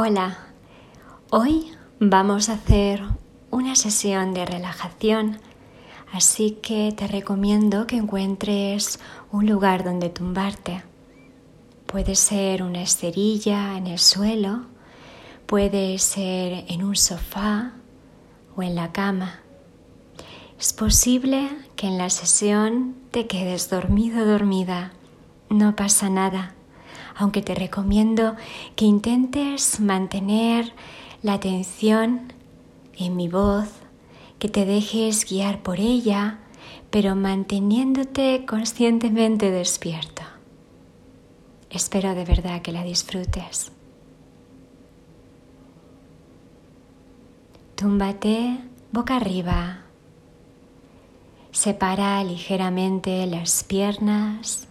Hola, hoy vamos a hacer una sesión de relajación, así que te recomiendo que encuentres un lugar donde tumbarte. Puede ser una esterilla en el suelo, puede ser en un sofá o en la cama. Es posible que en la sesión te quedes dormido dormida. No pasa nada aunque te recomiendo que intentes mantener la atención en mi voz, que te dejes guiar por ella, pero manteniéndote conscientemente despierto. Espero de verdad que la disfrutes. Túmbate boca arriba. Separa ligeramente las piernas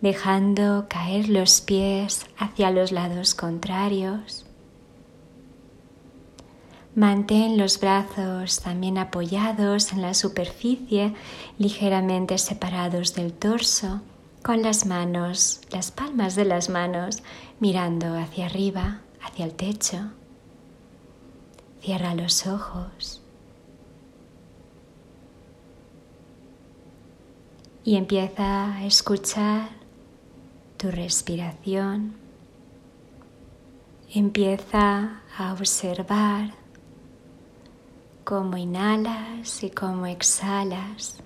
dejando caer los pies hacia los lados contrarios. Mantén los brazos también apoyados en la superficie, ligeramente separados del torso, con las manos, las palmas de las manos mirando hacia arriba, hacia el techo. Cierra los ojos. Y empieza a escuchar tu respiración. Empieza a observar cómo inhalas y cómo exhalas.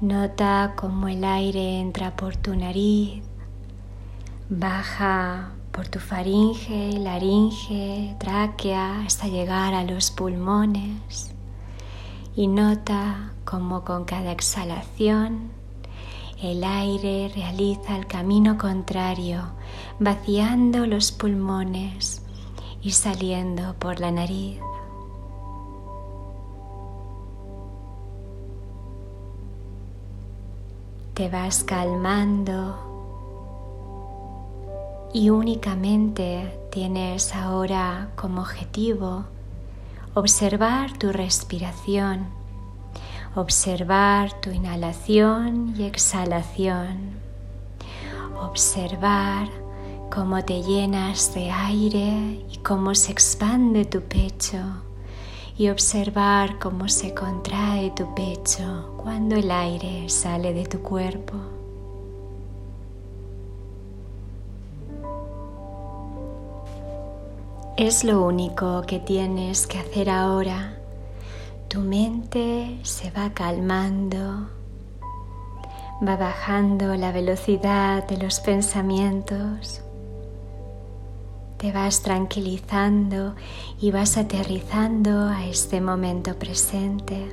Nota cómo el aire entra por tu nariz, baja por tu faringe, laringe, tráquea hasta llegar a los pulmones y nota cómo con cada exhalación el aire realiza el camino contrario, vaciando los pulmones y saliendo por la nariz. Te vas calmando y únicamente tienes ahora como objetivo observar tu respiración, observar tu inhalación y exhalación, observar cómo te llenas de aire y cómo se expande tu pecho. Y observar cómo se contrae tu pecho cuando el aire sale de tu cuerpo. Es lo único que tienes que hacer ahora. Tu mente se va calmando, va bajando la velocidad de los pensamientos, te vas tranquilizando y vas aterrizando a este momento presente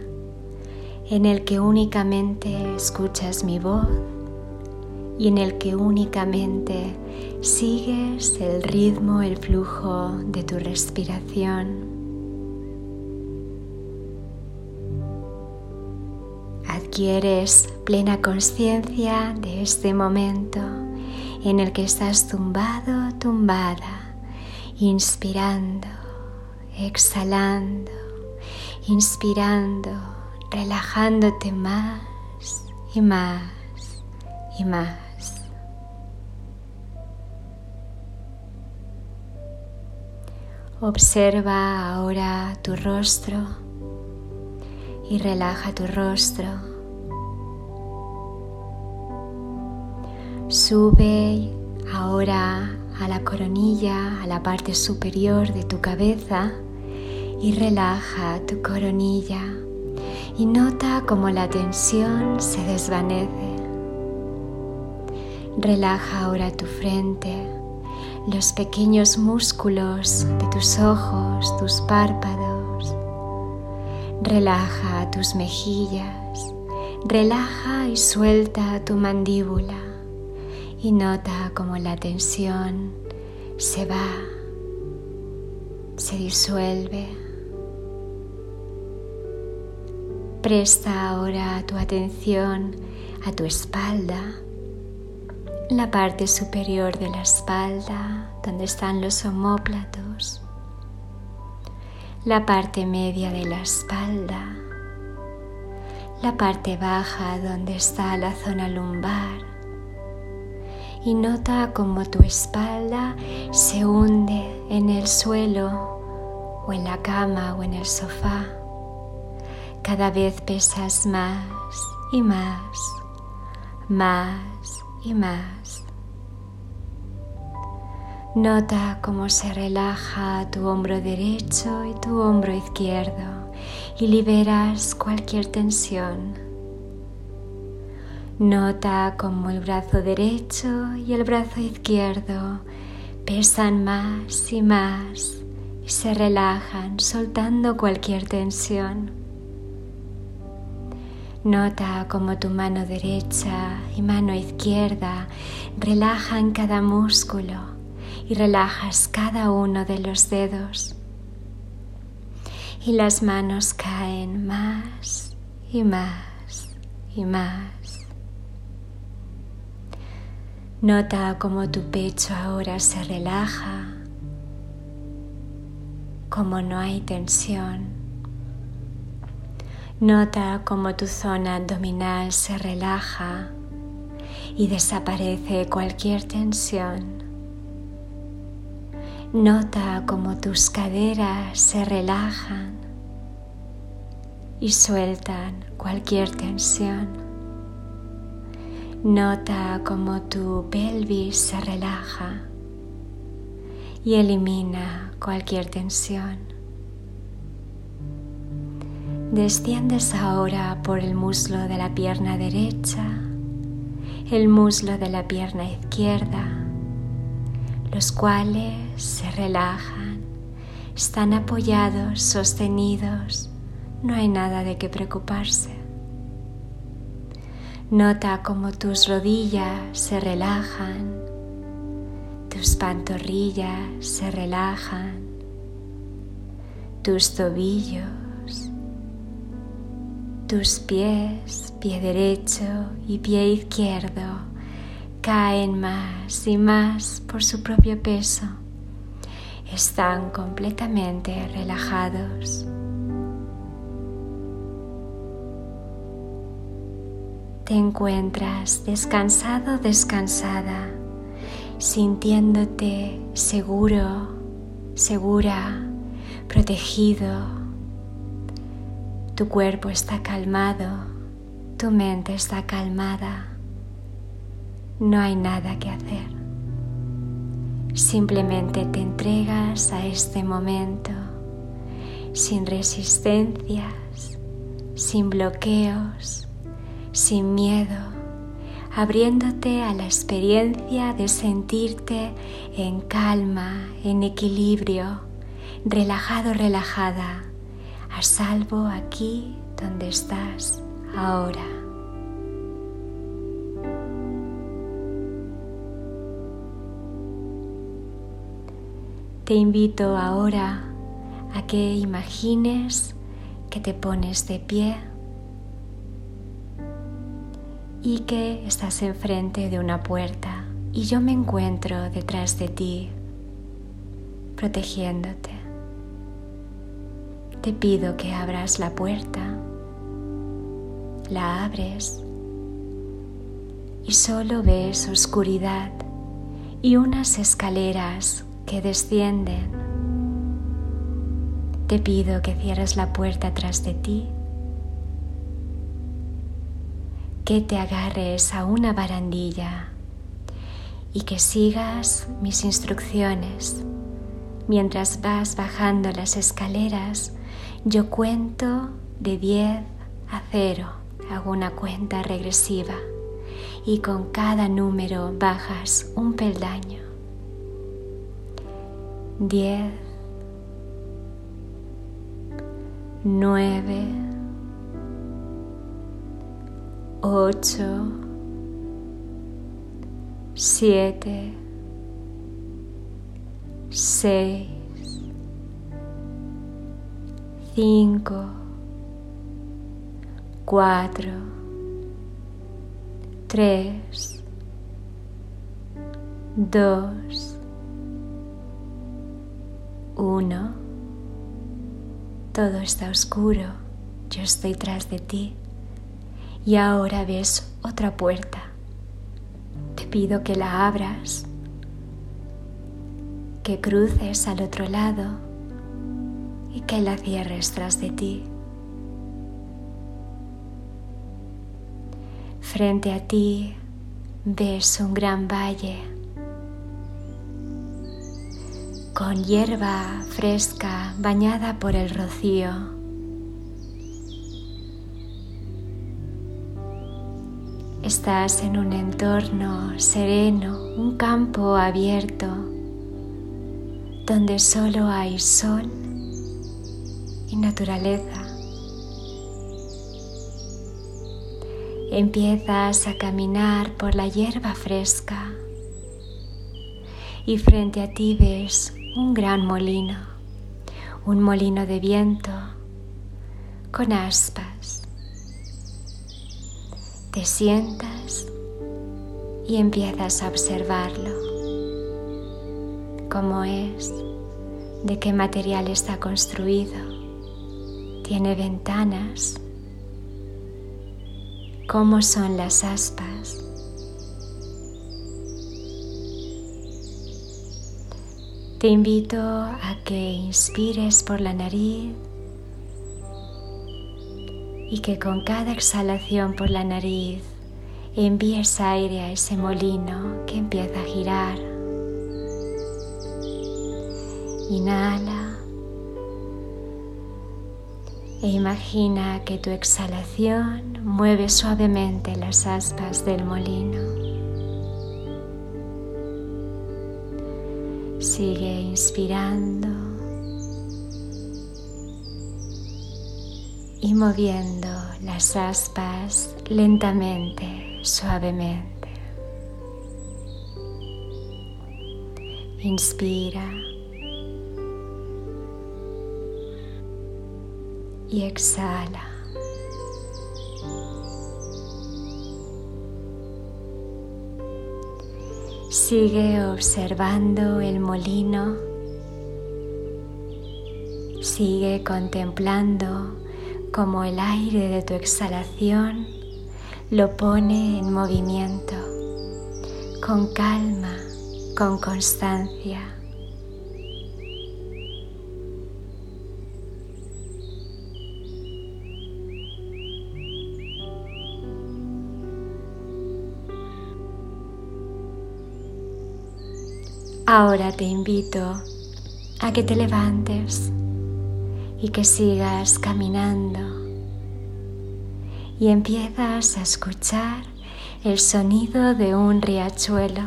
en el que únicamente escuchas mi voz y en el que únicamente sigues el ritmo, el flujo de tu respiración. Adquieres plena conciencia de este momento en el que estás tumbado, tumbada, inspirando, exhalando, inspirando, relajándote más y más y más. Observa ahora tu rostro y relaja tu rostro. Sube ahora a la coronilla, a la parte superior de tu cabeza y relaja tu coronilla y nota cómo la tensión se desvanece. Relaja ahora tu frente los pequeños músculos de tus ojos, tus párpados. Relaja tus mejillas, relaja y suelta tu mandíbula y nota cómo la tensión se va, se disuelve. Presta ahora tu atención a tu espalda la parte superior de la espalda, donde están los omóplatos, la parte media de la espalda, la parte baja donde está la zona lumbar y nota como tu espalda se hunde en el suelo o en la cama o en el sofá. Cada vez pesas más y más, más y más. Nota cómo se relaja tu hombro derecho y tu hombro izquierdo y liberas cualquier tensión. Nota como el brazo derecho y el brazo izquierdo pesan más y más y se relajan soltando cualquier tensión. Nota como tu mano derecha y mano izquierda relajan cada músculo y relajas cada uno de los dedos. Y las manos caen más y más y más. Nota cómo tu pecho ahora se relaja, cómo no hay tensión. Nota cómo tu zona abdominal se relaja y desaparece cualquier tensión. Nota cómo tus caderas se relajan y sueltan cualquier tensión. Nota cómo tu pelvis se relaja y elimina cualquier tensión. Desciendes ahora por el muslo de la pierna derecha, el muslo de la pierna izquierda, los cuales se relajan, están apoyados, sostenidos, no hay nada de qué preocuparse. Nota cómo tus rodillas se relajan, tus pantorrillas se relajan, tus tobillos, tus pies, pie derecho y pie izquierdo caen más y más por su propio peso. Están completamente relajados. te encuentras descansado, descansada, sintiéndote seguro, segura, protegido. Tu cuerpo está calmado, tu mente está calmada. No hay nada que hacer. Simplemente te entregas a este momento sin resistencias, sin bloqueos sin miedo, abriéndote a la experiencia de sentirte en calma, en equilibrio, relajado, relajada, a salvo aquí donde estás ahora. Te invito ahora a que imagines que te pones de pie y que estás enfrente de una puerta y yo me encuentro detrás de ti, protegiéndote. Te pido que abras la puerta, la abres y solo ves oscuridad y unas escaleras que descienden. Te pido que cierres la puerta tras de ti que te agarres a una barandilla y que sigas mis instrucciones. Mientras vas bajando las escaleras, yo cuento de 10 a 0, hago una cuenta regresiva y con cada número bajas un peldaño. 10, 9, ocho, siete, seis, cinco, cuatro, tres, dos, uno. Todo está oscuro. Yo estoy tras de ti y ahora ves otra puerta. Te pido que la abras, que cruces al otro lado que la cierres tras de ti. Frente a ti ves un gran valle con hierba fresca bañada por el rocío. Estás en un entorno sereno, un campo abierto, donde solo hay sol y naturaleza. Empiezas a caminar por la hierba fresca y frente a ti ves un gran molino, un molino de viento con aspas. Te sientas y empiezas a observarlo, cómo es, de qué material está construido, tiene ventanas, cómo son las aspas Te invito a que inspires por la nariz y que con cada exhalación por la nariz envíes aire a ese molino que empieza a girar. Inhala e imagina que tu exhalación mueve suavemente las aspas del molino. Sigue inspirando y moviendo las aspas lentamente, suavemente. Inspira y exhala. Sigue observando el molino. Sigue contemplando cómo el aire de tu exhalación lo pone en movimiento, con calma, con constancia. Ahora te invito a que te levantes y que sigas caminando y empiezas a escuchar el sonido de un riachuelo.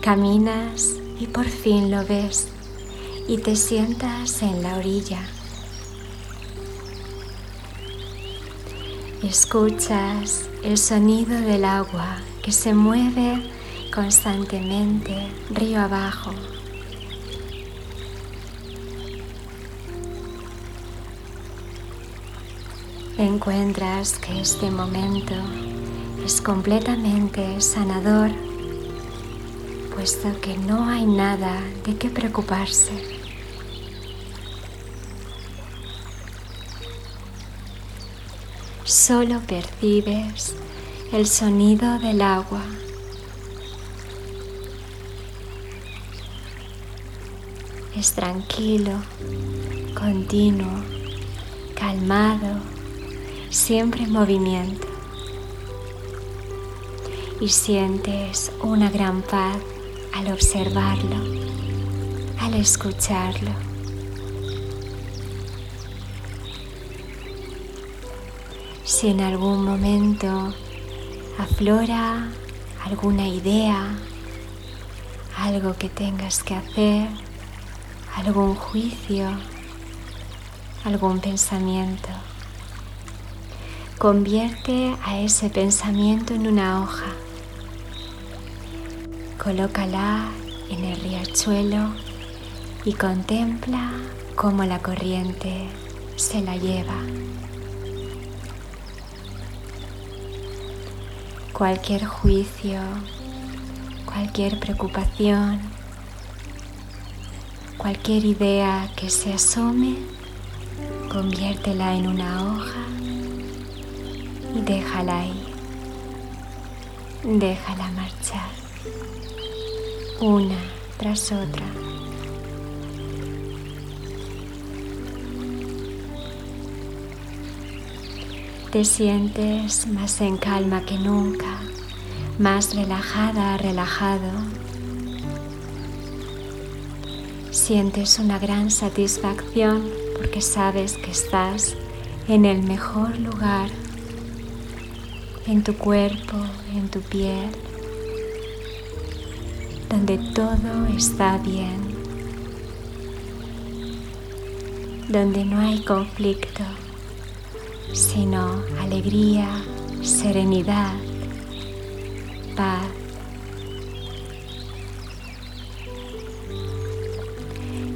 Caminas y por fin lo ves y te sientas en la orilla. Escuchas el sonido del agua que se mueve constantemente río abajo. Encuentras que este momento es completamente sanador, puesto que no hay nada de qué preocuparse. Solo percibes el sonido del agua es tranquilo, continuo, calmado, siempre en movimiento. Y sientes una gran paz al observarlo, al escucharlo. Si en algún momento aflora alguna idea, algo que tengas que hacer, algún juicio, algún pensamiento. Convierte a ese pensamiento en una hoja. Colócala en el riachuelo y contempla cómo la corriente se la lleva. Cualquier juicio, cualquier preocupación, Cualquier idea que se asome, conviértela en una hoja y déjala ahí. déjala marchar una tras otra. Te sientes más en calma que nunca, más relajada, relajado. Sientes una gran satisfacción porque sabes que estás en el mejor lugar, en tu cuerpo, en tu piel, donde todo está bien, donde no hay conflicto, sino alegría, serenidad,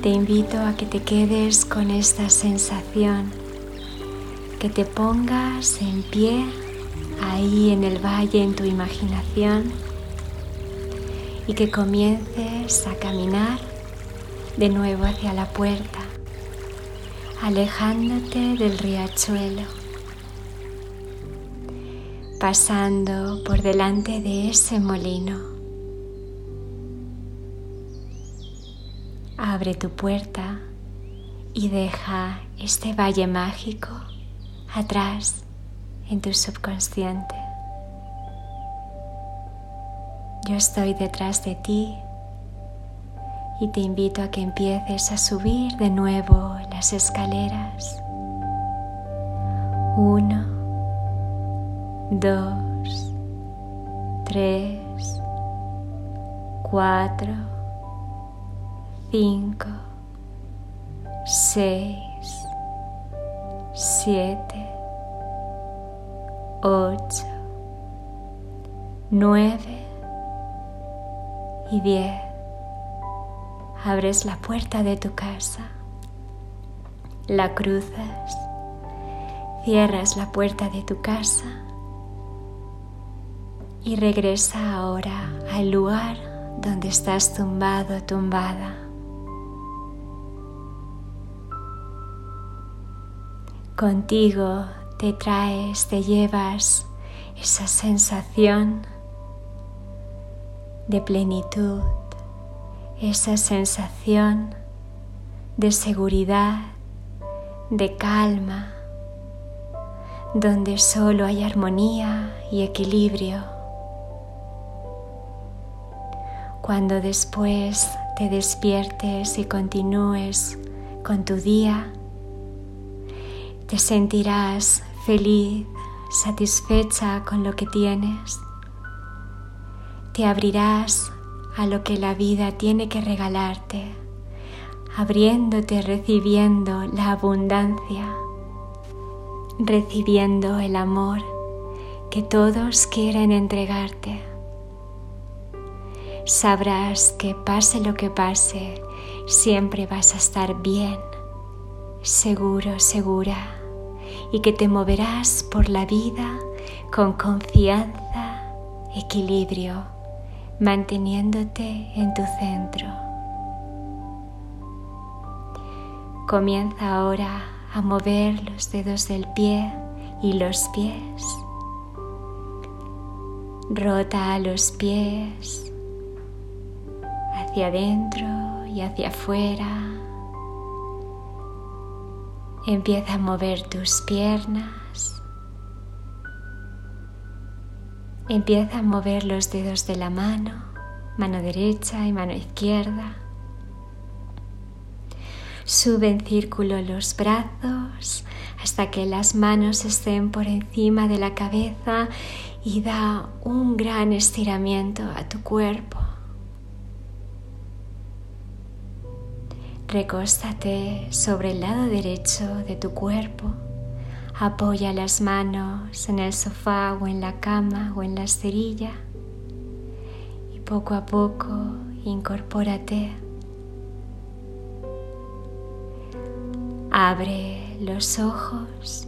Te invito a que te quedes con esta sensación, que te pongas en pie ahí en el valle en tu imaginación y que comiences a caminar de nuevo hacia la puerta, alejándote del riachuelo, pasando por delante de ese molino. Abre tu puerta y deja este valle mágico atrás en tu subconsciente. Yo estoy detrás de ti y te invito a que empieces a subir de nuevo las escaleras. Uno, dos, tres, cuatro, cinco, seis, siete, ocho, nueve, y diez. Abres la puerta de tu casa, la cruzas, cierras la puerta de tu casa y regresa ahora al lugar donde estás tumbado, tumbada. Contigo te traes, te llevas esa sensación de plenitud, esa sensación de seguridad, de calma, donde solo hay armonía y equilibrio. Cuando después te despiertes y continúes con tu día, te sentirás feliz, satisfecha con lo que tienes te abrirás a lo que la vida tiene que regalarte, abriéndote, recibiendo la abundancia, recibiendo el amor que todos quieren entregarte. Sabrás que pase lo que pase, siempre vas a estar bien, seguro, segura, y que te moverás por la vida con confianza, equilibrio manteniéndote en tu centro. Comienza ahora a mover los dedos del pie y los pies. Rota los pies hacia adentro y hacia afuera. Empieza a mover tus piernas Empieza a mover los dedos de la mano, mano derecha y mano izquierda. Sube en círculo los brazos hasta que las manos estén por encima de la cabeza y da un gran estiramiento a tu cuerpo. Recóstate sobre el lado derecho de tu cuerpo. Apoya las manos en el sofá o en la cama o en la esterilla y poco a poco incorpórate. Abre los ojos.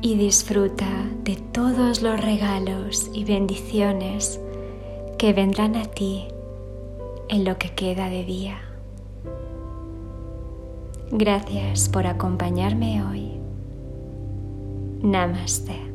Y disfruta de todos los regalos y bendiciones que vendrán a ti en lo que queda de día. Gracias por acompañarme hoy. Namaste.